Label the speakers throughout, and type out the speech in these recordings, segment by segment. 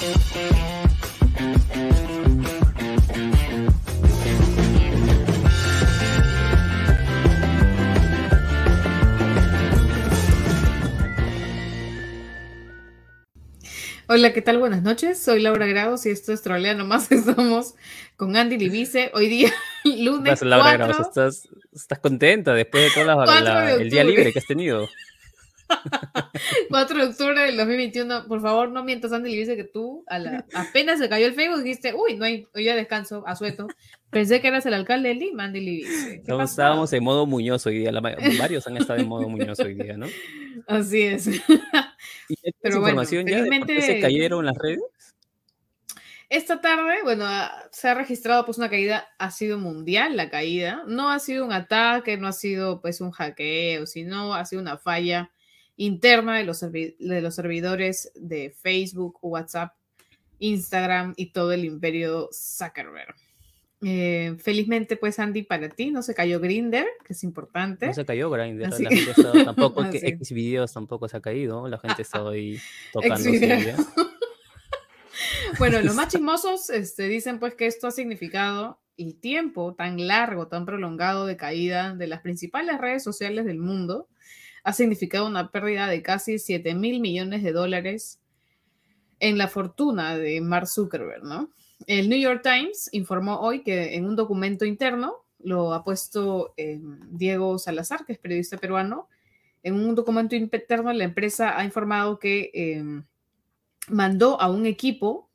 Speaker 1: Hola, ¿qué tal? Buenas noches. Soy Laura Grados y esto es Trolea Nomás. Estamos con Andy Libice. Hoy día, lunes.
Speaker 2: Laura Grados, ¿Estás, estás contenta después de todo el día libre que has tenido.
Speaker 1: 4 de octubre del 2021. Por favor, no mientas, Andy Libice, que tú a la, apenas se cayó el Facebook dijiste, uy, no hay, hoy ya descanso, asueto. Pensé que eras el alcalde de Lima, Andy Libice.
Speaker 2: Estábamos en modo Muñoz hoy día. varios han estado en modo Muñoz hoy día, ¿no?
Speaker 1: Así es.
Speaker 2: ¿Y Pero información ya se cayeron las redes?
Speaker 1: Esta tarde, bueno, se ha registrado pues una caída, ha sido mundial la caída, no ha sido un ataque, no ha sido pues un hackeo, sino ha sido una falla interna de los, de los servidores de Facebook, WhatsApp, Instagram y todo el imperio Zuckerberg. Eh, felizmente, pues Andy, para ti no se cayó Grinder, que es importante.
Speaker 2: No se cayó Grinder, la gente tampoco, que X videos tampoco se ha caído, la gente está ahí tocando.
Speaker 1: bueno, los más chismosos este, dicen pues que esto ha significado el tiempo tan largo, tan prolongado de caída de las principales redes sociales del mundo, ha significado una pérdida de casi 7 mil millones de dólares en la fortuna de Mark Zuckerberg, ¿no? El New York Times informó hoy que en un documento interno, lo ha puesto Diego Salazar, que es periodista peruano, en un documento interno la empresa ha informado que em, mandó a un equipo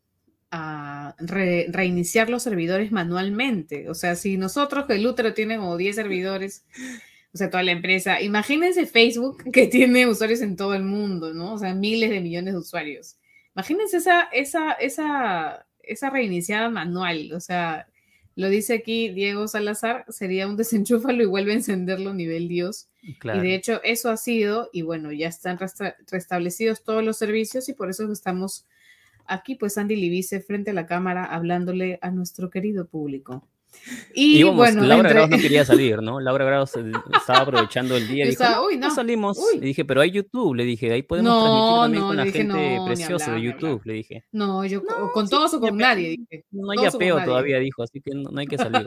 Speaker 1: a reiniciar los servidores manualmente. O sea, si nosotros, que el útero tiene como 10 servidores, o sea, toda la empresa, imagínense Facebook que tiene usuarios en todo el mundo, ¿no? O sea, miles de millones de usuarios. Imagínense esa, esa, esa esa reiniciada manual, o sea, lo dice aquí Diego Salazar, sería un desenchúfalo y vuelve a encenderlo nivel Dios. Y de hecho eso ha sido, y bueno, ya están restablecidos todos los servicios y por eso estamos aquí, pues Andy Libice frente a la cámara hablándole a nuestro querido público.
Speaker 2: Y, bueno, Laura Grados no quería salir, ¿no? Laura Grados estaba aprovechando el día y dijo, no, salimos. Le dije, pero hay YouTube, le dije, ahí podemos transmitir también con la gente preciosa de YouTube, le dije.
Speaker 1: No, yo con todos o con nadie, dije.
Speaker 2: No hay apeo todavía, dijo, así que no, hay que salir.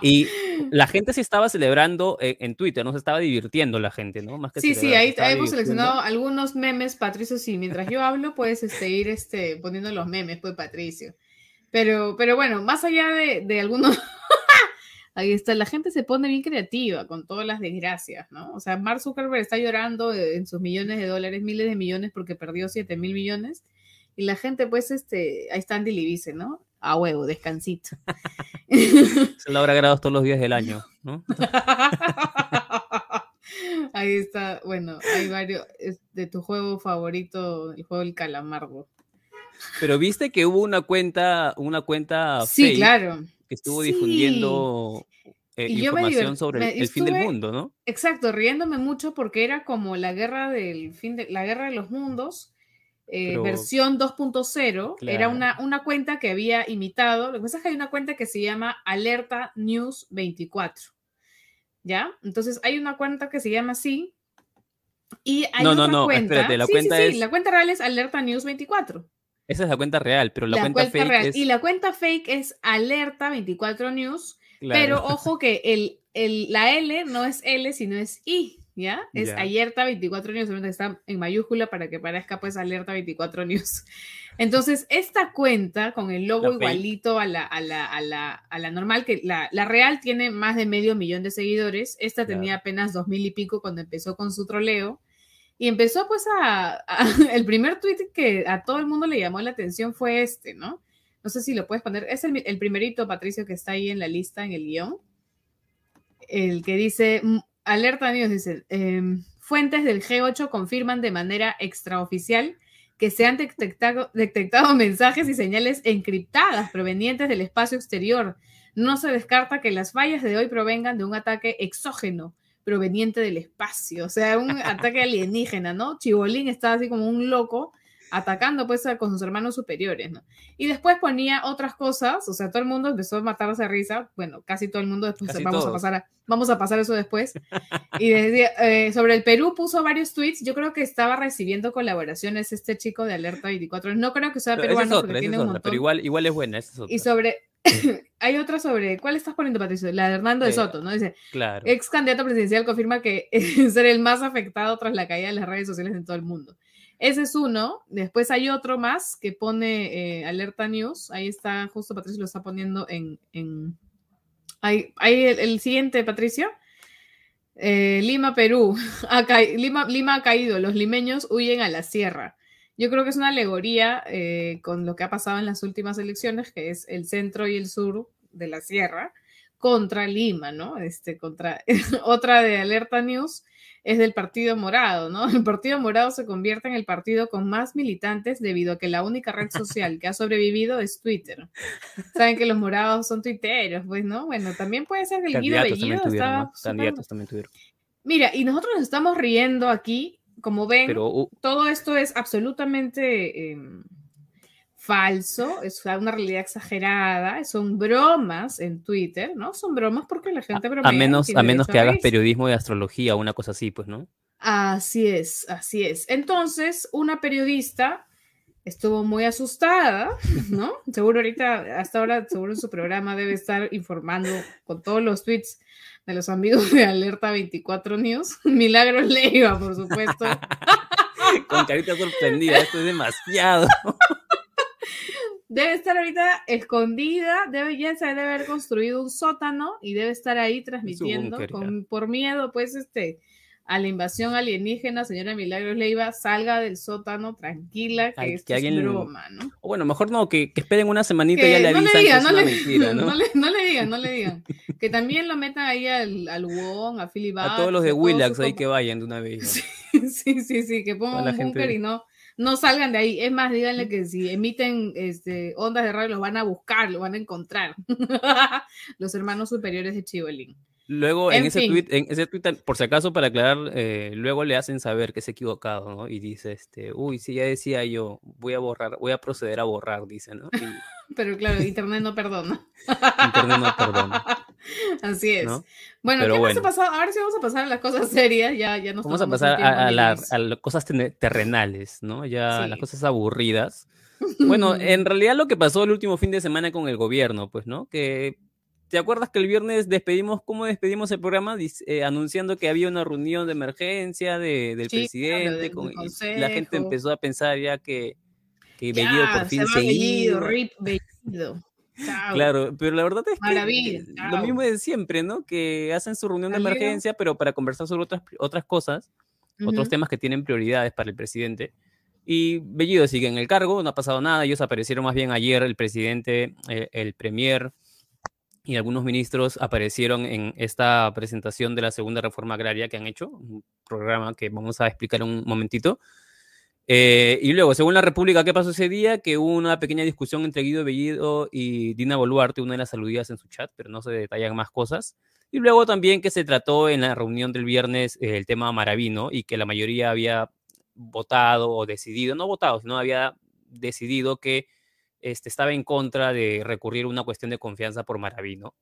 Speaker 2: Y la gente se estaba celebrando en Twitter, no se estaba divirtiendo la gente, ¿no?
Speaker 1: Más que sí, sí, ahí hemos seleccionado algunos memes, Patricio, sí, mientras yo hablo puedes este, ir este, poniendo los memes, pues Patricio. Pero, pero bueno, más allá de, de algunos... Ahí está, la gente se pone bien creativa con todas las desgracias, ¿no? O sea, Mark Zuckerberg está llorando en sus millones de dólares, miles de millones porque perdió 7 mil millones. Y la gente, pues, este, ahí está Andy Libice, ¿no? A huevo, descansito.
Speaker 2: Se lo habrá grabado todos los días del año, ¿no?
Speaker 1: Ahí está, bueno, hay varios de tu juego favorito, el juego del calamardo.
Speaker 2: Pero viste que hubo una cuenta, una cuenta
Speaker 1: sí, claro.
Speaker 2: que estuvo difundiendo eh, información sobre el fin del mundo, ¿no?
Speaker 1: Exacto, riéndome mucho porque era como la guerra del fin de la guerra de los mundos, eh, versión 2.0. Era una, una cuenta que había imitado. Lo que pasa es que hay una cuenta que se llama Alerta News 24. ¿Ya? Entonces hay una cuenta que se llama así. Y hay
Speaker 2: no, no, no, espérate, la cuenta es...
Speaker 1: la cuenta real es Alerta News 24.
Speaker 2: Esa es la cuenta real, pero la, cuenta, fake es...
Speaker 1: Y la cuenta fake es Alerta 24 News, pero ojo que el, el, la L no es L, sino es I, ¿ya? Es Alerta 24 News, está en mayúscula para que parezca pues Alerta 24 News. Entonces, esta cuenta con el logo igualito a la, a la, a, la, a la, normal, que la, la, real tiene más de medio millón de seguidores, esta tenía apenas dos mil y pico cuando empezó con su troleo. Y empezó pues a, el primer tweet que a todo el mundo le llamó la atención fue este, ¿no? No sé si lo puedes poner. Es el, primerito, Patricio, que está ahí en la lista, en el guion. El que dice, mm, alerta Dios, dice, em, fuentes del G8 confirman de manera extraoficial que se han detectado mensajes y señales encriptadas provenientes del espacio exterior. No se descarta que las fallas de hoy provengan de un ataque exógeno proveniente del espacio, o sea, un ataque alienígena, ¿no? Chibolín está así como un loco atacando pues con sus hermanos superiores, ¿no? Y después ponía otras cosas, o sea, todo el mundo empezó a matarse de risa, bueno, casi todo el mundo después vamos a pasar a, vamos a pasar eso después. Y eh, sobre el Perú puso varios tweets, yo creo que estaba recibiendo colaboraciones este chico de Alerta 24, no creo que sea peruano porque tiene un montón.
Speaker 2: Pero igual, igual es buena, es
Speaker 1: Y sobre hay otra sobre, ¿cuál estás poniendo, Patricio? La de Hernando de eh, Soto, ¿no? Dice, claro. ex candidato presidencial confirma que es ser el más afectado tras la caída de las redes sociales en todo el mundo. Ese es uno. Después hay otro más que pone eh, Alerta News. Ahí está, justo Patricio lo está poniendo en... en... Ahí, el, siguiente, Patricio. Eh, Lima, Perú. Lima, Lima ha caído. Los limeños huyen a la sierra. Yo creo que es una alegoría eh, con lo que ha pasado en las últimas elecciones, que es el centro y el sur de la sierra contra Lima, ¿no? Este, contra otra de Alerta News es del Partido Morado, ¿no? El Partido Morado se convierte en el partido con más militantes debido a que la única red social que ha sobrevivido es Twitter. Saben que los morados son tuiteros, pues, ¿no? Bueno, también puede ser que el Guido Bellido estaba...
Speaker 2: Candidatos también tuvieron.
Speaker 1: Mira, y nosotros nos estamos riendo aquí, como ven, todo esto es absolutamente... Em, falso, es una realidad exagerada, son bromas en Twitter, ¿no? Son bromas porque la gente bromea.
Speaker 2: A menos, a menos que hagas periodismo de astrología o una cosa así, pues, ¿no?
Speaker 1: Así es, así es. Entonces, una periodista estuvo muy asustada, ¿no? Seguro ahorita, hasta ahora, seguro en su programa debe estar informando con todos los tweets de los amigos de Alerta 24 News. Milagros Leiva, por supuesto.
Speaker 2: con carita sorprendida, esto es demasiado
Speaker 1: debe estar ahorita escondida, debe, ya se debe haber construido un sótano y debe estar ahí transmitiendo por miedo, pues, este, a la invasión alienígena, señora Milagros Leiva, salga del sótano tranquila, que esto es broma, ¿no?
Speaker 2: O bueno, mejor no, que, esperen una semanita y ya le avisan no le digan, no, le, mentira, ¿no?
Speaker 1: no, le, digan, no le digan. Que también lo metan ahí al, al Wong, a Philip
Speaker 2: A todos los de Willax ahí que vayan de una vez.
Speaker 1: Sí, sí, sí, que pongan un búnker y no no salgan de ahí. Es más, díganle que si emiten este, ondas de radio, los van a buscar, lo van a encontrar. los hermanos superiores de Chibolín.
Speaker 2: Luego, en, ese tweet, en ese tweet, por si acaso, para aclarar, eh, luego le hacen saber que es equivocado, ¿no? Y dice, este, uy, sí, ya decía yo, voy a borrar, voy a proceder a borrar, dice, ¿no?
Speaker 1: Pero claro, Internet no perdona.
Speaker 2: Internet no perdona.
Speaker 1: Así es. Bueno, ¿qué bueno. pasado? Ahora sí vamos a pasar a las cosas serias, ya, ya nos
Speaker 2: Vamos a pasar a, las cosas terrenales, ¿no? Ya las cosas aburridas. Bueno, en realidad lo que pasó el último fin de semana con el gobierno, pues, ¿no? Que ¿Te acuerdas que el viernes despedimos, cómo despedimos el programa? Eh, anunciando que había una reunión de emergencia de, del presidente. la gente empezó a pensar ya que, que Bellido por fin se, iba.
Speaker 1: Rip Bellido.
Speaker 2: Claro, pero la verdad es que lo mismo de siempre, ¿no? Que hacen su reunión de emergencia, pero para conversar sobre otras, otras cosas, otros temas que tienen prioridades para el presidente. Y Bellido sigue en el cargo, no ha pasado nada, ellos aparecieron más bien ayer, el presidente, eh, el premier y algunos ministros aparecieron en esta presentación de la segunda reforma agraria que han hecho, un programa que vamos a explicar un momentito. Eh, y luego, según la República, ¿qué pasó ese día? Que hubo una pequeña discusión entre Guido Bellido y Dina Boluarte, una de las aludidas en su chat, pero no se detallan más cosas. Y luego también que se trató en la reunión del viernes eh, el tema Maravino y que la mayoría había votado o decidido, no votado, sino había decidido que este, estaba en contra de recurrir a una cuestión de confianza por Maravino.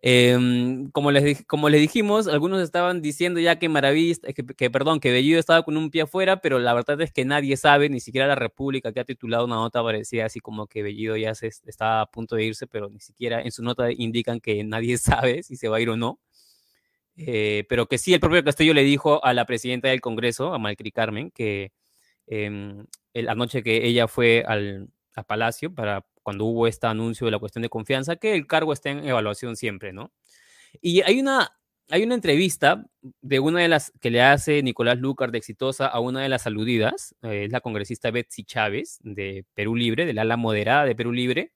Speaker 2: Em, como, les, como les dijimos, algunos estaban diciendo ya que Maraví, que, perdón, que Bellido estaba con un pie afuera, pero la verdad es que nadie sabe, ni siquiera la República que ha titulado una nota parecía así como que Bellido ya se, está a punto de irse, pero ni siquiera en su nota indican que nadie sabe si se va a ir o no. Eh, pero que sí, el propio Castillo le dijo a la presidenta del Congreso, a Malcri Carmen, que eh, la noche que ella fue al, a Palacio para cuando hubo este anuncio de la cuestión de confianza, que el cargo esté en evaluación siempre, ¿no? Y hay una, hay una entrevista de una de las que le hace Nicolás Lucar de Exitosa a una de las aludidas, eh, es la congresista Betsy Chávez de Perú Libre, del ala moderada de Perú Libre.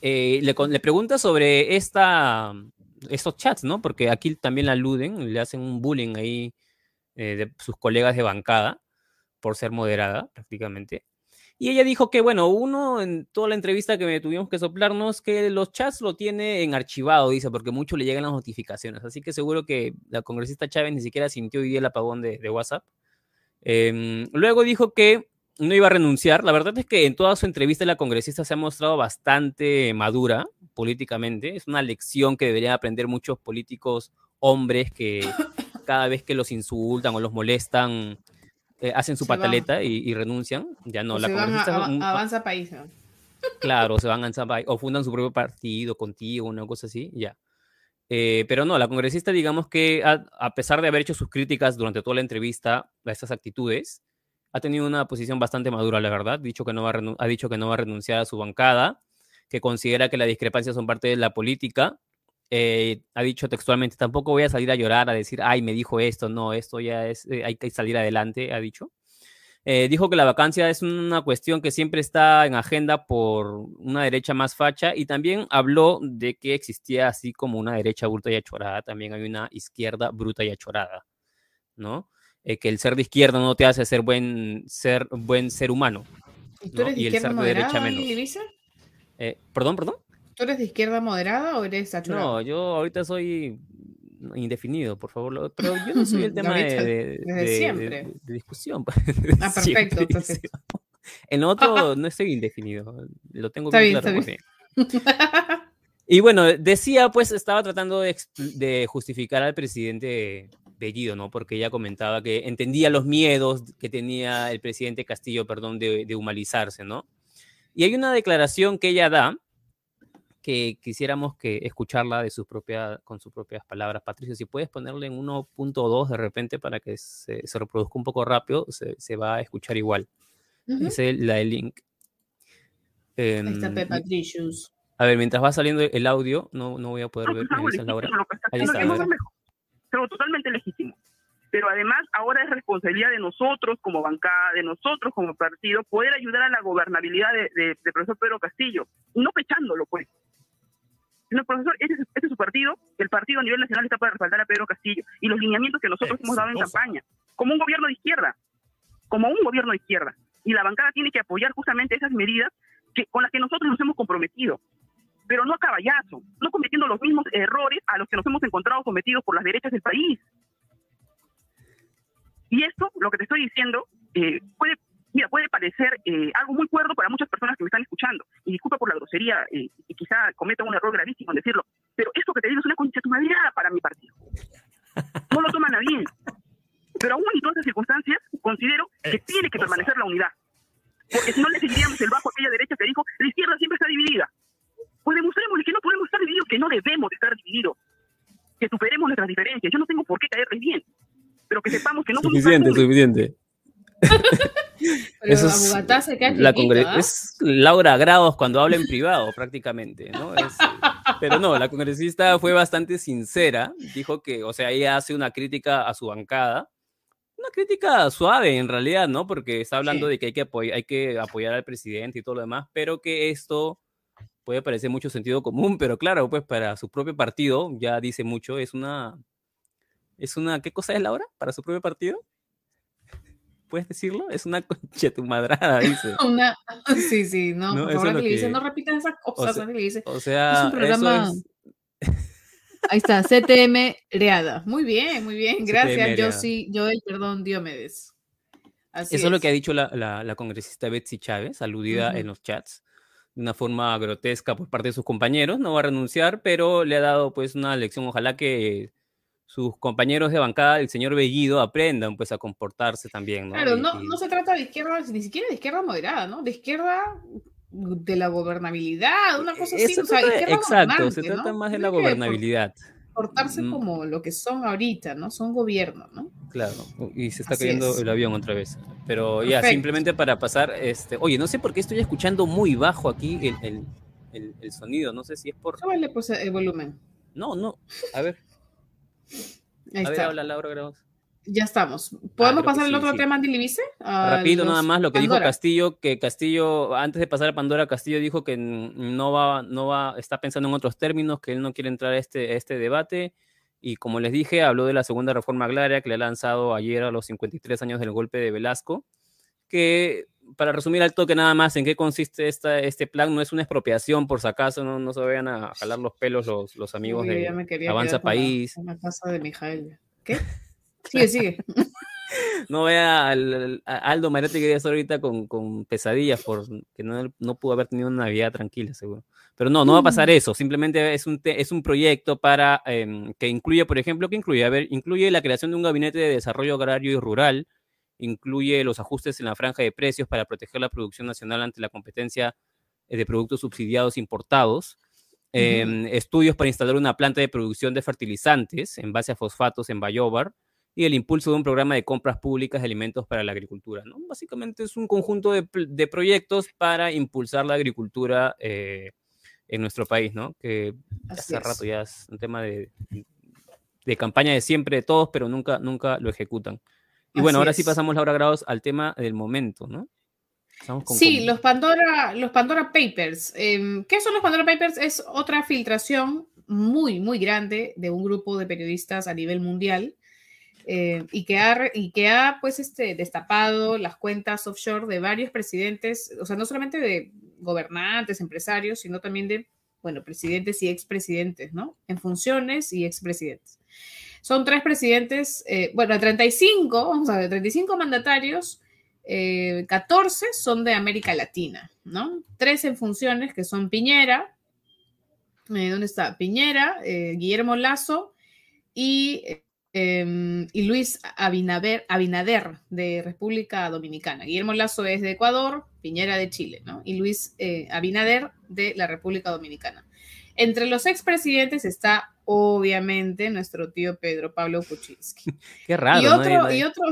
Speaker 2: Eh, le, le, pregunta sobre esta, estos chats, ¿no? Porque aquí también la aluden, le hacen un bullying ahí eh, de sus colegas de bancada por ser moderada prácticamente. Y ella dijo que, bueno, uno en toda la entrevista que me tuvimos que soplarnos, que los chats lo tiene en archivado, dice, porque mucho le llegan las notificaciones. Así que seguro que la congresista Chávez ni siquiera sintió hoy día el apagón de, WhatsApp. Em, luego dijo que no iba a renunciar. La verdad es que en toda su entrevista la congresista se ha mostrado bastante madura políticamente. Es una lección que deberían aprender muchos políticos hombres que cada vez que los insultan o los molestan eh, hacen su pataleta y, renuncian. Ya no,
Speaker 1: la congresista... avanza país.
Speaker 2: Claro, se van a avanzar o fundan su propio partido contigo, una cosa así, ya. Eh, pero no, la congresista, digamos que a, pesar de haber hecho sus críticas durante toda la entrevista a estas actitudes, ha tenido una posición bastante madura, la verdad. Dicho que no va ha dicho que no va a renunciar a su bancada, que considera que las discrepancias son parte de la política. Eh, ha dicho textualmente, tampoco voy a salir a llorar, a decir, ay, me dijo esto, no, esto ya es, eh, hay que salir adelante, ha dicho. Eh, dijo que la vacancia es una cuestión que siempre está en agenda por una derecha más facha y también habló de que existía así como una derecha bruta y achorada, también hay una izquierda bruta y achorada, ¿no? Eh, que el ser de izquierda no te hace ser buen ser, buen ser humano.
Speaker 1: ¿Y tú eres de izquierda moderada, derecha
Speaker 2: eh, perdón, perdón.
Speaker 1: ¿Tú eres de izquierda moderada o eres?
Speaker 2: No, yo ahorita soy indefinido, por favor. Pero yo no soy el tema de, de, discusión.
Speaker 1: Ah, perfecto.
Speaker 2: En otro no estoy indefinido, lo tengo bien, claro. Y bueno, decía, pues estaba tratando de, justificar al presidente Bellido, ¿no? Porque ella comentaba que entendía los miedos que tenía el presidente Castillo, perdón, de, de humanizarse, ¿no? Y hay una declaración que ella da, que quisiéramos que escucharla de su propia, con sus propias palabras. Patricio, si puedes ponerle en 1.2 de repente para que se, se, reproduzca un poco rápido, se, se va a escuchar igual. Es la del link.
Speaker 1: Eh, está Patricius.
Speaker 2: A ver, mientras va saliendo el audio, no, no voy a poder ver.
Speaker 3: Ahí está, Pero totalmente legítimo. Pero además, ahora es responsabilidad de nosotros como bancada, de nosotros como partido, poder ayudar a la gobernabilidad del de, de profesor Pedro Castillo, no pechándolo, pues. No, profesor, este, este, es su partido, el partido a nivel nacional está para respaldar a Pedro Castillo y los lineamientos que nosotros hemos dado en campaña, como un gobierno de izquierda, como un gobierno de izquierda. Y la bancada tiene que apoyar justamente esas medidas que, con las que nosotros nos hemos comprometido, pero no a caballazo, no cometiendo los mismos errores a los que nos hemos encontrado sometidos por las derechas del país. Y esto, lo que te estoy diciendo, eh, puede Mira, puede parecer eh, algo muy cuerdo para muchas personas que me están escuchando, y disculpa por la grosería, eh, y quizá cometa un error gravísimo en decirlo, pero esto que te digo es una concha para mi partido. No lo toman a bien. Pero aún en todas esas circunstancias, considero que tiene que permanecer la unidad. Porque si no le seguiríamos el bajo a aquella derecha que dijo, la izquierda siempre está dividida. Pues demostrémosle que no podemos estar divididos, que no debemos estar divididos. Que superemos nuestras diferencias. Yo no tengo por qué caerles bien. Pero que sepamos que no
Speaker 2: suficiente, somos... Suficiente, suficiente.
Speaker 1: Eso es, la ¿ah?
Speaker 2: es Laura Grados cuando habla en privado, prácticamente, ¿no? pero no, la congresista fue bastante sincera, dijo que, o sea, ella hace una crítica a su bancada, una crítica suave en realidad, ¿no? Porque está hablando de que hay que, hay que apoyar al presidente y todo lo demás, pero que esto puede parecer mucho sentido común, pero claro, pues para su propio partido, ya dice mucho, es una... ¿Es una... ¿Qué cosa es Laura? ¿Para su propio partido? ¿Puedes decirlo? Es una conchetumadrada, dice.
Speaker 1: una, sí, sí, no, por favor, le dice, no repitan esas cosas, o le dice.
Speaker 2: O sea, es un programa...
Speaker 1: Ahí está, CTM Reada. Muy bien, muy bien, gracias, yo sí, yo el perdón, Diomedes.
Speaker 2: Así Eso es. lo que ha dicho la, la, congresista Betsy Chávez, aludida en los chats de una forma grotesca por parte de sus compañeros. No va a renunciar, pero le ha dado pues una lección. Ojalá que sus compañeros de bancada, el señor Bellido, aprendan pues a comportarse también, ¿no?
Speaker 1: Claro, no, no se trata de izquierda, ni siquiera de izquierda moderada, ¿no? De izquierda de la gobernabilidad, una cosa así.
Speaker 2: exacto, se trata más de la gobernabilidad.
Speaker 1: Portarse mm. como lo que son ahorita, ¿no? Son gobierno, ¿no?
Speaker 2: Claro, y se está cayendo el avión otra vez. Pero ya, simplemente para pasar, este, oye, no sé por qué estoy escuchando muy bajo aquí el, el, el, sonido, no sé si es por...
Speaker 1: Pues el volumen.
Speaker 2: No, no, a ver.
Speaker 1: Ahí
Speaker 2: a
Speaker 1: está.
Speaker 2: Ver, habla Laura
Speaker 1: Ya estamos. ¿Podemos pasar al otro tema, Andy
Speaker 2: Rápido, nada más lo que dijo Castillo, que Castillo, antes de pasar a Pandora, Castillo dijo que no va, no va, está pensando en otros términos, que él no quiere entrar a este, a este debate. Y como les dije, habló de la segunda reforma agraria que le ha lanzado ayer a los 53 años del golpe de Velasco, que para resumir al toque nada más en qué consiste esta, este plan, no es una expropiación por si acaso, no, no se vayan a jalar los pelos los, los amigos de Avanza País.
Speaker 1: En la casa de Mijael. ¿Qué? Sigue, sigue.
Speaker 2: no vea al, a Aldo Marete que estar ahorita con, con pesadillas por que no, no, pudo haber tenido una Navidad tranquila, seguro. Pero no, no va a pasar mm. eso. Simplemente es un, es un proyecto para em, que incluye, por ejemplo, que incluye? A ver, incluye la creación de un gabinete de desarrollo agrario y rural, incluye los ajustes en la franja de precios para proteger la producción nacional ante la competencia eh, de productos subsidiados importados, em, estudios para instalar una planta de producción de fertilizantes en base a fosfatos en Bayobar, y el impulso de un programa de compras públicas de alimentos para la agricultura. ¿no? Básicamente es un conjunto de, de proyectos para impulsar la agricultura eh, en nuestro país, ¿no? que hace rato ya es un tema de, de, campaña de siempre de todos, pero nunca, nunca lo ejecutan. Y bueno, ahora sí pasamos, Laura Grados, al tema del momento, ¿no?
Speaker 1: sí, los Pandora, los Pandora Papers. Em, ¿Qué son los Pandora Papers? Es otra filtración muy, muy grande de un grupo de periodistas a nivel mundial eh, y, que ha, y que ha pues este, destapado las cuentas offshore de varios presidentes, o sea, no solamente de gobernantes, empresarios, sino también de, bueno, presidentes y expresidentes, ¿no? En funciones y expresidentes. Son tres presidentes, eh, bueno, 35, vamos a ver, 35 mandatarios, 14 eh, son de América Latina, ¿no? Tres en funciones que son Piñera, ¿dónde está? Piñera, Guillermo Lazo y Em, y Luis Abinader, Abinader, de República Dominicana. Guillermo Lazo es de Ecuador, Piñera de Chile, ¿no? Y Luis eh, Abinader de la República Dominicana. Entre los expresidentes está, obviamente, nuestro tío Pedro Pablo Kuczynski.
Speaker 2: Qué raro.
Speaker 1: Y otro, y otro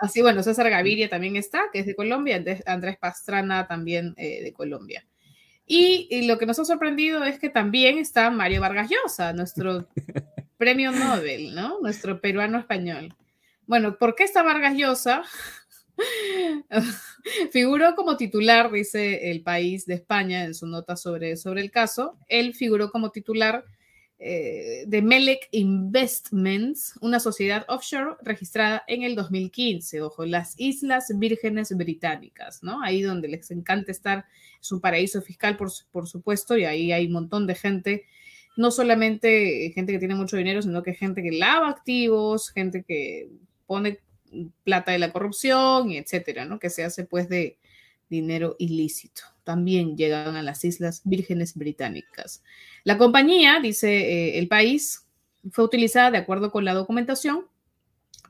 Speaker 1: así bueno, César Gaviria también está, que es de Colombia, Andrés Pastrana también eh, de Colombia. Y, y, lo que nos ha sorprendido es que también está Mario Vargas Llosa, nuestro premio Nobel, ¿no? Nuestro peruano español. Bueno, ¿por qué está Vargas Llosa? figuró como titular, dice el país de España en su nota sobre, sobre el caso. Él figuró como titular eh, de Melec Investments, una sociedad offshore registrada en el 2015. Ojo, las Islas Vírgenes Británicas, ¿no? Ahí donde les encanta estar, es un paraíso fiscal, por, por supuesto, y ahí hay un montón de gente no solamente gente que tiene mucho dinero, sino que gente que lava activos, gente que pone plata de la corrupción, etcétera, ¿no? Que se hace pues de dinero ilícito. También llegan a las Islas Vírgenes Británicas. La compañía, dice eh, el país, fue utilizada de acuerdo con la documentación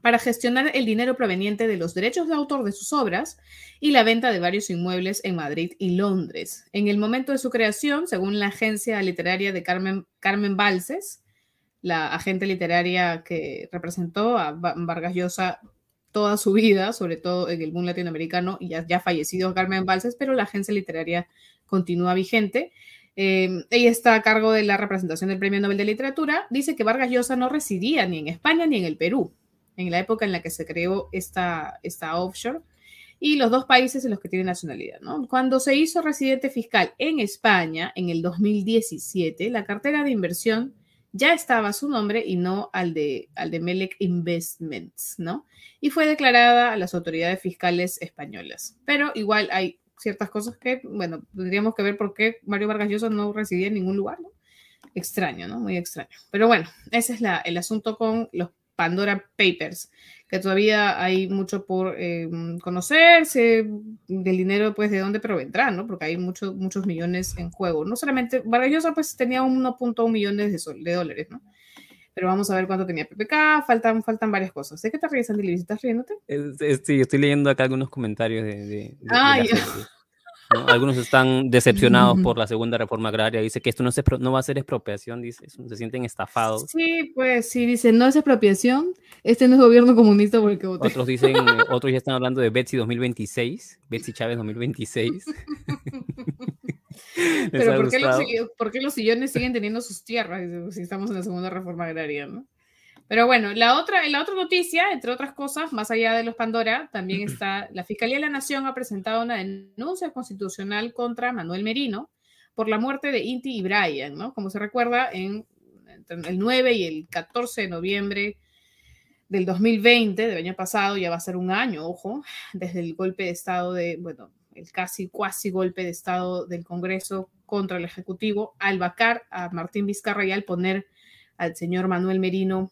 Speaker 1: para gestionar el dinero proveniente de los derechos de autor de sus obras y la venta de varios inmuebles en Madrid y Londres. En el momento de su creación, según la agencia literaria de Carmen, Carmen Balses, la agente literaria que representó a Vargas Llosa toda su vida, sobre todo en el mundo latinoamericano, y ya, ya fallecido Carmen Balses, pero la agencia literaria continúa vigente. Eh, ella está a cargo de la representación del Premio Nobel de Literatura. Dice que Vargas Llosa no residía ni en España ni en el Perú en la época en la que se creó esta, esta offshore, y los dos países en los que tiene nacionalidad. Cuando se hizo residente fiscal en España en el 2017, la cartera de inversión ya estaba su nombre y no al de, al de Melec Investments, ¿no? Y fue declarada a las autoridades fiscales españolas. Pero igual hay ciertas cosas que, bueno, tendríamos que ver por qué Mario Vargas Llosa no residía en ningún lugar, ¿no? Extraño, ¿no? Muy extraño. Pero bueno, ese es el asunto con los Pandora Papers, que todavía hay mucho por eh, conocerse, del dinero, pues, de dónde provendrá, ¿no? Porque hay muchos muchos millones en juego. No solamente, Vargas pues, tenía 1.1 millones de, de dólares, ¿no? Pero vamos a ver cuánto tenía PPK, faltan, faltan varias cosas. ¿De qué te ríes, Andy? ¿Estás riéndote?
Speaker 2: sí, estoy leyendo acá algunos comentarios de... de, algunos están decepcionados por la segunda reforma agraria. Dice que esto no, se, no va a ser expropiación, dice, se sienten estafados.
Speaker 1: Sí, pues sí, dice, no es expropiación, este no es gobierno comunista porque
Speaker 2: Otros dicen, otros ya están hablando de Betsy 2026, Betsy Chávez 2026.
Speaker 1: Pero ¿por qué, los, ¿por qué, los, sillones siguen teniendo sus tierras si estamos en la segunda reforma agraria, no? Pero bueno, la otra, la otra noticia, entre otras cosas, más allá de los Pandora, también está, la Fiscalía de la Nación ha presentado una denuncia constitucional contra Manuel Merino por la muerte de Inti y Brian, ¿no? Como se recuerda, en, entre el 9 y el 14 de noviembre del 2020, del año pasado, ya va a ser un año, ojo, desde el golpe de Estado de, bueno, el casi cuasi golpe de Estado del Congreso contra el Ejecutivo, al vacar a Martín Vizcarra y al poner al señor Manuel Merino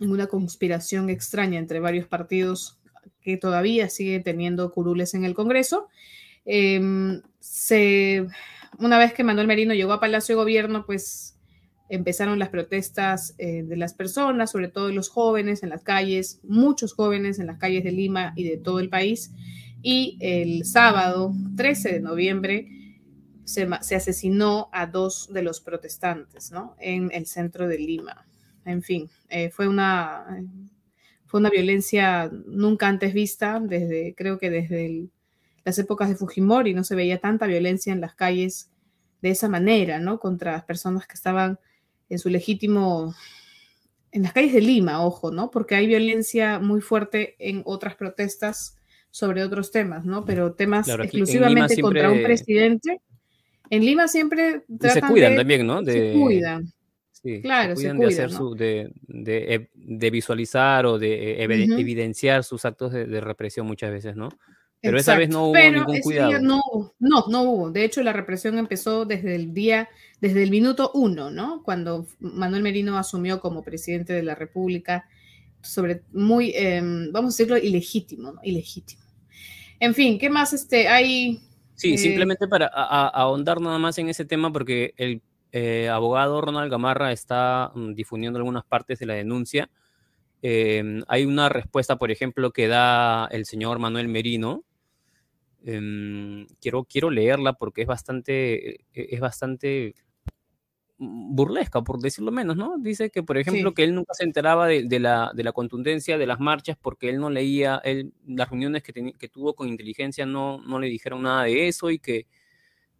Speaker 1: en una conspiración extraña entre varios partidos que todavía sigue teniendo curules en el Congreso. Em, se, una vez que Manuel Merino llegó a Palacio de Gobierno, pues empezaron las protestas eh, de las personas, sobre todo los jóvenes en las calles, muchos jóvenes en las calles de Lima y de todo el país. Y el sábado 13 de noviembre se, asesinó a dos de los protestantes ¿no? en el centro de Lima. En fin, eh, fue, una, fue una violencia nunca antes vista, desde, creo que desde las épocas de Fujimori no se veía tanta violencia en las calles de esa manera, ¿no? Contra las personas que estaban en su legítimo, en las calles de Lima, ojo, ¿no? Porque hay violencia muy fuerte en otras protestas sobre otros temas, ¿no? Pero temas exclusivamente contra un presidente. En Lima siempre
Speaker 2: se cuidan también, ¿no?
Speaker 1: se cuidan. Sí, claro, se, cuidan,
Speaker 2: de, de, de, visualizar o de evidenciar sus actos de, represión muchas veces, ¿no? Pero esa vez no hubo ningún cuidado.
Speaker 1: No, no, no hubo. De hecho, la represión empezó desde el día, desde el minuto uno, ¿no? Cuando Manuel Merino asumió como presidente de la República, sobre muy, em, vamos a decirlo, ilegítimo, ¿no? Ilegítimo. En fin, ¿qué más este, hay?
Speaker 2: Sí, eh, simplemente para ahondar nada más en ese tema, porque el eh, abogado Ronald Gamarra está mm, difundiendo algunas partes de la denuncia. Em, hay una respuesta, por ejemplo, que da el señor Manuel Merino, Em, quiero, quiero leerla porque es bastante, e, es bastante burlesca, por decirlo menos, ¿no? Dice que, por ejemplo, que él nunca se enteraba de, la, de, la, contundencia de las marchas porque él no leía, él, las reuniones que, que tuvo con inteligencia no, no le dijeron nada de eso y que,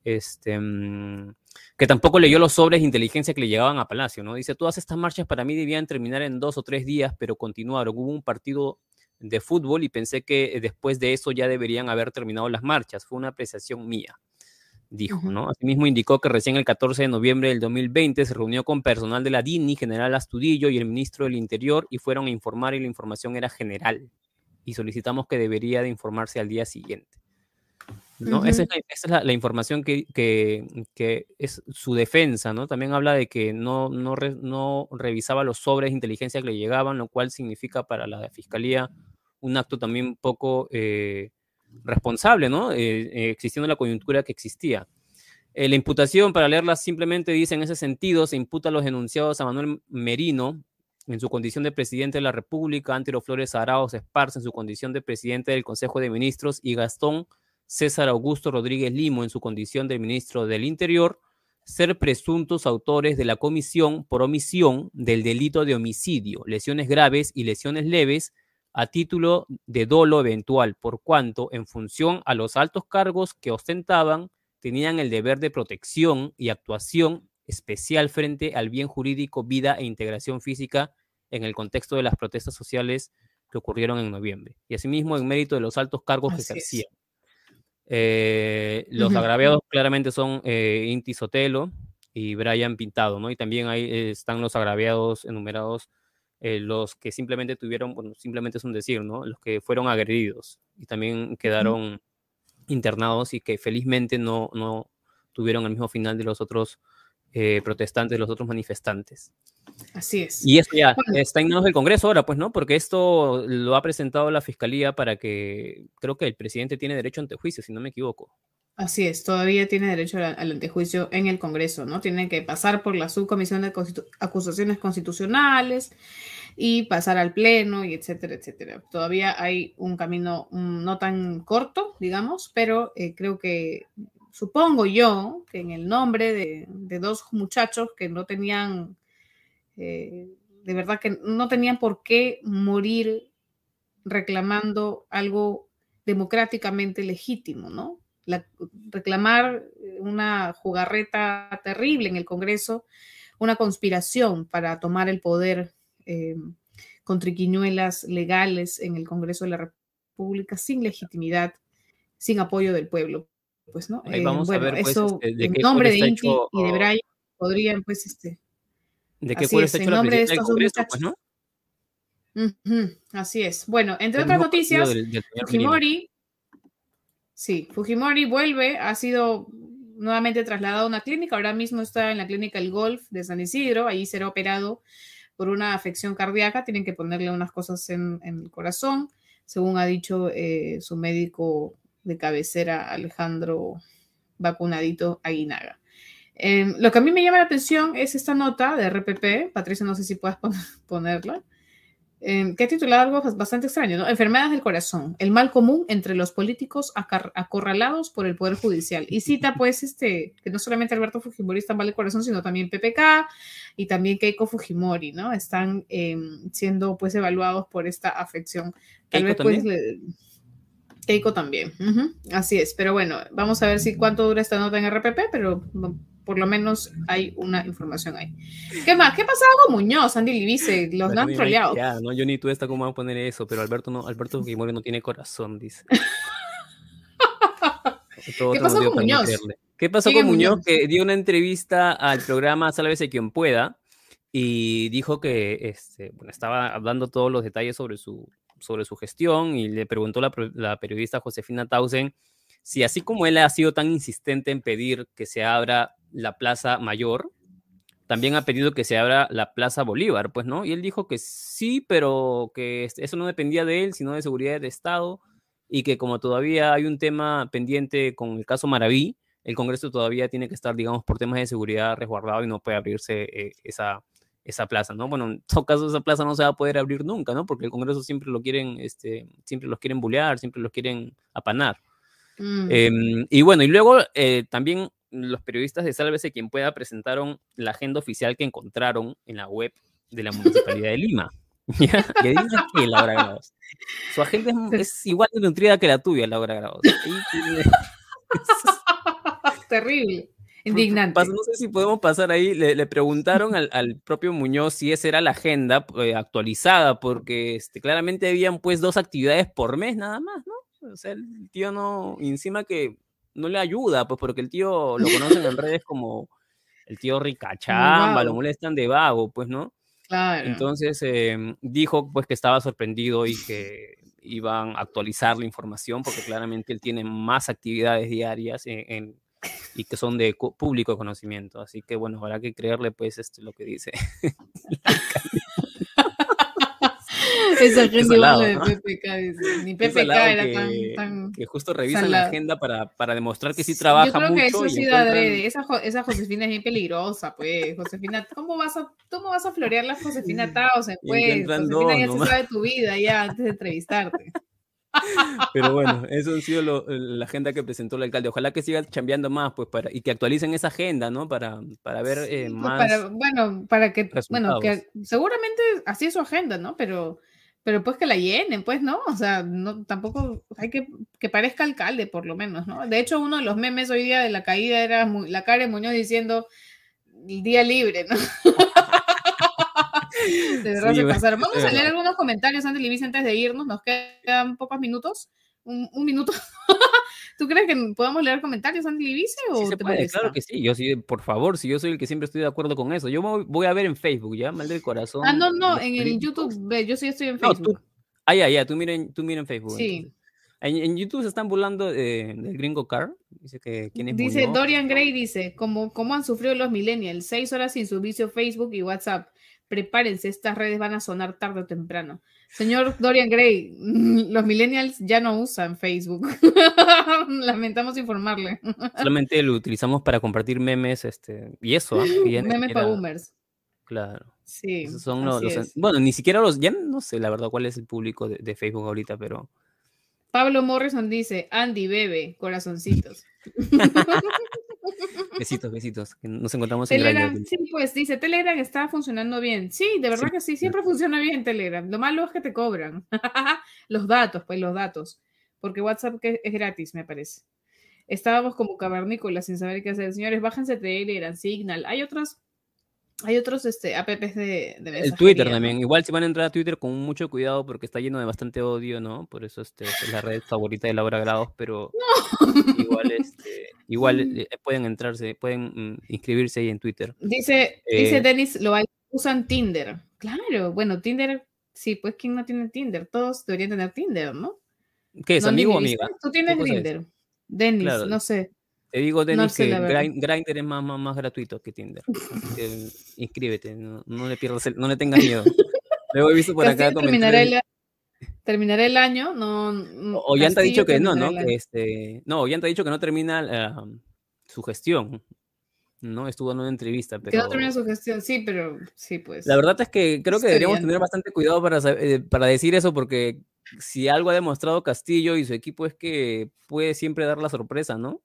Speaker 2: este, mm, que tampoco leyó los sobres de inteligencia que le llegaban a Palacio, ¿no? Dice, todas estas marchas para mí debían terminar en dos o tres días, pero continuaron. Hubo un partido de fútbol y pensé que después de eso ya deberían haber terminado las marchas. Fue una apreciación mía, dijo, ¿no? Asimismo indicó que recién el 14 de noviembre del 2020 se reunió con personal de la DINI, general Astudillo y el ministro del Interior y fueron a informar y la información era general y solicitamos que debería de informarse al día siguiente. ¿No? Esa es, la, información que, que, es su defensa, ¿no? También habla de que no, no, revisaba los sobres de inteligencia que le llegaban, lo cual significa para la fiscalía un acto también poco eh, responsable, ¿no? Eh, eh, existiendo la coyuntura que existía. la imputación, para leerla, simplemente dice en ese sentido, se imputa a los denunciados a Manuel Merino en su condición de presidente de la República, Antero Flores Arauz Esparza en su condición de presidente del Consejo de Ministros y Gastón César Augusto Rodríguez Limo en su condición de ministro del Interior, ser presuntos autores de la comisión por omisión del delito de homicidio, lesiones graves y lesiones leves a título de dolo eventual, por cuanto, en función a los altos cargos que ostentaban, tenían el deber de protección y actuación especial frente al bien jurídico, vida e integración física en el contexto de las protestas sociales que ocurrieron en noviembre. Y asimismo, en mérito de los altos cargos que se hacían. Eh, los agraviados claramente son eh, Inti Sotelo y Brian Pintado, ¿no? Y también ahí eh, están los agraviados enumerados eh, los que simplemente tuvieron, bueno, simplemente es un decir, ¿no? Los que fueron agredidos y también quedaron internados y que felizmente no, no tuvieron el mismo final de los otros eh, protestantes, los otros manifestantes.
Speaker 1: Así es.
Speaker 2: Y eso ya está en manos del Congreso ahora, pues, ¿no? Porque esto lo ha presentado la Fiscalía para que, creo que el presidente tiene derecho ante juicio, si no me equivoco.
Speaker 1: Así es, todavía tiene derecho al, antejuicio en el Congreso, ¿no? Tiene que pasar por la subcomisión de acusaciones constitucionales y pasar al Pleno y etcétera, etcétera. Todavía hay un camino no tan corto, digamos, pero eh, creo que, supongo yo, que en el nombre de, dos muchachos que no tenían, eh, de verdad que no tenían por qué morir reclamando algo democráticamente legítimo, ¿no? reclamar una jugarreta terrible en el Congreso, una conspiración para tomar el poder eh, con triquiñuelas legales en el Congreso de la República sin legitimidad, sin apoyo del pueblo. Pues, ¿no?
Speaker 2: Eh, vamos a ver, pues,
Speaker 1: eso este, nombre de Inti y de Brian podrían, pues, este.
Speaker 2: ¿De qué es, en nombre de estos Congreso, pues, ¿no?
Speaker 1: así es. Bueno, entre otras noticias, Fujimori, Sí, Fujimori vuelve, ha sido nuevamente trasladado a una clínica, ahora mismo está en la clínica El Golf de San Isidro, ahí será operado por una afección cardíaca, tienen que ponerle unas cosas en, el corazón, según ha dicho eh, su médico de cabecera, Alejandro Vacunadito Aguinaga. Em, lo que a mí me llama la atención es esta nota de RPP, Patricia, no sé si puedes ponerla, eh, que ha titulado algo bastante extraño, ¿no? Enfermedades del corazón, el mal común entre los políticos acorralados por el Poder Judicial. Y cita, pues, este, que no solamente Alberto Fujimori está mal del corazón, sino también PPK y también Keiko Fujimori, ¿no? Están em, siendo, pues, evaluados por esta afección. Tal vez, pues, Keiko también. Así es, pero bueno, vamos a ver si cuánto dura esta nota en RPP, pero por lo menos hay una información ahí. ¿Qué más? ¿Qué pasaba con Muñoz, Andy Libice? Los han troleado.
Speaker 2: Ya, no, yo ni tú está cómo a poner eso, pero Alberto no, Alberto Fujimori no tiene corazón, dice.
Speaker 1: ¿Qué pasó con Muñoz?
Speaker 2: ¿Qué pasó con Muñoz? Que dio una entrevista al programa Sálvese quien pueda y dijo que este, bueno, estaba dando todos los detalles sobre su, sobre su gestión y le preguntó la, la periodista Josefina Tausen si así como él ha sido tan insistente en pedir que se abra la Plaza Mayor, también ha pedido que se abra la Plaza Bolívar, pues, ¿no? Y él dijo que sí, pero que eso no dependía de él, sino de seguridad del Estado, y que como todavía hay un tema pendiente con el caso Maraví, el Congreso todavía tiene que estar, digamos, por temas de seguridad resguardado y no puede abrirse eh, esa, esa plaza, ¿no? Bueno, en todo caso esa plaza no se va a poder abrir nunca, ¿no? Porque el Congreso siempre lo quieren, este, siempre los quieren bulear, siempre los quieren apanar. Mm. Em, y bueno, y luego eh, también los periodistas de Sálvese quien pueda presentaron la agenda oficial que encontraron en la web de la Municipalidad de Lima. ¿Ya? Que dice que Laura Grados. Su agenda es, igual de nutrida que la tuya, Laura Grados.
Speaker 1: Terrible. Indignante.
Speaker 2: no sé si podemos pasar ahí. Le, preguntaron al, al, propio Muñoz si esa era la agenda eh, actualizada, porque este, claramente habían pues dos actividades por mes nada más, ¿no? O sea, el tío no, encima que no le ayuda, pues porque el tío lo conocen en redes como el tío ricachamba, lo molestan de vago, pues, ¿no? Claro. Entonces em, dijo pues que estaba sorprendido y que iban a actualizar la información porque claramente él tiene más actividades diarias y que son de público conocimiento. Así que bueno, habrá que creerle pues este, lo que dice.
Speaker 1: Esa gente igual de PPK, Ni PPK era tan, tan,
Speaker 2: Que justo revisan la agenda para, para demostrar que sí trabaja mucho. Yo creo que eso
Speaker 1: sí adrede. Esa, esa Josefina es bien peligrosa, pues. Josefina, ¿cómo vas a, cómo vas a florear la Josefina Tausen, pues? Josefina ya se sabe tu vida ya antes de entrevistarte.
Speaker 2: Pero bueno, eso ha sido la agenda que presentó el alcalde. Ojalá que siga chambeando más, pues, para, y que actualicen esa agenda, ¿no? Para, para ver eh, pues, más.
Speaker 1: bueno, para que, bueno, que seguramente así es su agenda, ¿no? Pero pero pues que la llenen, pues, ¿no? O sea, no, tampoco hay que que parezca alcalde, por lo menos, ¿no? De hecho, uno de los memes hoy día de la caída era la cara de Muñoz diciendo el día libre, ¿no? De verdad se pasaron. Vamos a leer algunos comentarios antes, antes de irnos, nos quedan pocos minutos un, minuto. ¿Tú crees que podamos leer comentarios? O
Speaker 2: te puede, claro que sí. Yo sí, por favor, si yo soy el que siempre estoy de acuerdo con eso. Yo voy a ver en Facebook, ¿ya? Mal del corazón.
Speaker 1: Ah, no, no, en el YouTube, yo sí estoy en Facebook.
Speaker 2: ah, ya, ya, tú miren, tú miren Facebook. Sí. En, YouTube se están burlando del gringo car. Dice que quién es
Speaker 1: Dice Dorian Gray, dice, como cómo han sufrido los millennials, seis horas sin su vicio Facebook y WhatsApp prepárense, estas redes van a sonar tarde o temprano. Señor Dorian Gray, los millennials ya no usan Facebook. Lamentamos informarle.
Speaker 2: Solamente lo utilizamos para compartir memes este, y eso. ¿ah?
Speaker 1: memes para boomers.
Speaker 2: Claro. Sí. son los, bueno, ni siquiera los, ya no sé la verdad cuál es el público de, de Facebook ahorita, pero...
Speaker 1: Pablo Morrison dice, Andy bebe, corazoncitos.
Speaker 2: Besitos, besitos. nos encontramos
Speaker 1: en Telegram. Sí, pues dice, Telegram está funcionando bien. Sí, de verdad que sí, siempre funciona bien Telegram. Lo malo es que te cobran. los datos, pues los datos. Porque WhatsApp es gratis, me parece. Estábamos como cavernícolas sin saber qué hacer. Señores, bájense Telegram, Signal. Hay otros hay otros este, apps de, de
Speaker 2: El Twitter también. Igual si van a entrar a Twitter con mucho cuidado porque está lleno de bastante odio, ¿no? Por eso este, es la red favorita de Laura Grados, pero igual, este, igual eh, pueden entrarse, pueden mm, inscribirse ahí en Twitter.
Speaker 1: Dice, dice eh, Dennis, lo usan Tinder. Claro, bueno, Tinder, sí, pues ¿quién no tiene Tinder? Todos deberían tener Tinder, ¿no?
Speaker 2: ¿Qué es, amigo o amiga?
Speaker 1: Tú tienes Tinder. Dennis, no sé.
Speaker 2: Te digo, Denis, que Grindr es más, más, gratuito que Tinder. inscríbete, no, le pierdas, no le tengas miedo. Luego he visto por acá comentarios.
Speaker 1: terminará el año, no.
Speaker 2: O, ya te ha dicho que no, ¿no? Que este, no, ya te ha dicho que no termina su gestión. ¿no? Estuvo en una entrevista. Pero...
Speaker 1: Que no termina su gestión, sí, pero sí, pues.
Speaker 2: La verdad es que creo que deberíamos tener bastante cuidado para, eh, para decir eso, porque si algo ha demostrado Castillo y su equipo es que puede siempre dar la sorpresa, ¿no?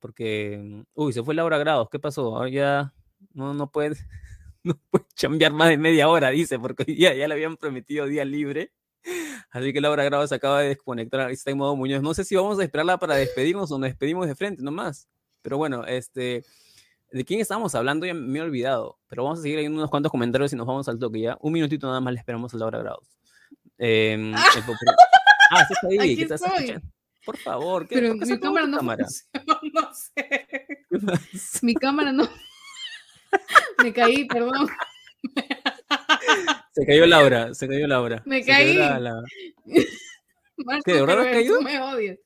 Speaker 2: Porque, uy, se fue Laura Grados, ¿qué pasó? Ahora ya no, no puede, no puede chambear más de media hora, dice, porque ya, ya le habían prometido día libre. Así que Laura Grado se acaba de desconectar, está en modo Muñoz. No sé si vamos a esperarla para despedirnos o nos despedimos de frente nomás. Pero bueno, este, ¿de quién estábamos hablando? Ya me he olvidado. Pero vamos a seguir leyendo unos cuantos comentarios y nos vamos al toque ya. Un minutito nada más le esperamos a Laura Grados. Eh, ah, sí está ahí. ¿Qué estás escuchando? Por favor, ¿qué,
Speaker 1: Pero mi cámara no cámara? no sé. Mi cámara no. Me caí, perdón.
Speaker 2: Se cayó Laura, se cayó Laura.
Speaker 1: Me caí.
Speaker 2: ¿Qué, de verdad has caído?
Speaker 1: me odias.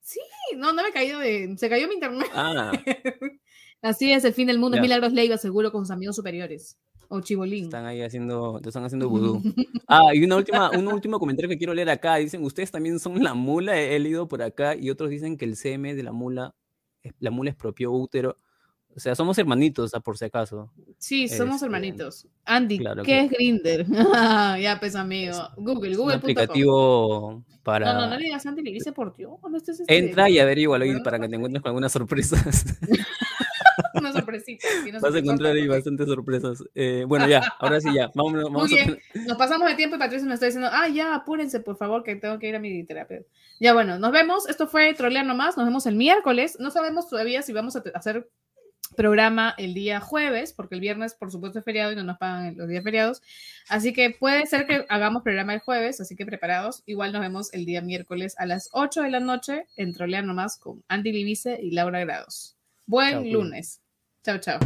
Speaker 1: Sí, no, no me he caído de... Se cayó mi internet. Ah. Así es, el fin del mundo. Milagros Leiva, seguro, con sus amigos superiores. O Chibolín.
Speaker 2: Están ahí haciendo, te están haciendo vudú. Ah, y una última, un último comentario que quiero leer acá. Dicen, ustedes también son la mula, he, leído por acá, y otros dicen que el CM de la mula, la mula es propio útero. O sea, somos hermanitos, por si acaso.
Speaker 1: Sí, somos este, hermanitos. Andy, ¿qué es Grinder? ya, pues amigo. Google, Google. Un
Speaker 2: aplicativo para.
Speaker 1: No, no, no le digas Andy, le dice por Dios.
Speaker 2: Este Entra y averígualo para que te encuentres con algunas sorpresas.
Speaker 1: Una sorpresita.
Speaker 2: Vas a encontrar ahí bastantes sorpresas. Eh, bueno, ya, ahora sí, ya. Vamos, vamos
Speaker 1: Muy bien. Nos pasamos de tiempo y Patricia nos está diciendo, ah, ya, apúrense, por favor, que tengo que ir a mi terapia. Ya, bueno, nos vemos. Esto fue Trolear Nomás. Nos vemos el miércoles. No sabemos todavía si vamos a hacer programa el día jueves, porque el viernes, por supuesto, es feriado y no nos pagan los días feriados. Así que puede ser que hagamos programa el jueves, así que preparados. Igual nos vemos el día miércoles a las 8 de la noche en Trolear Nomás con Andy Libice y Laura Grados. Buen lunes. Chao, chao.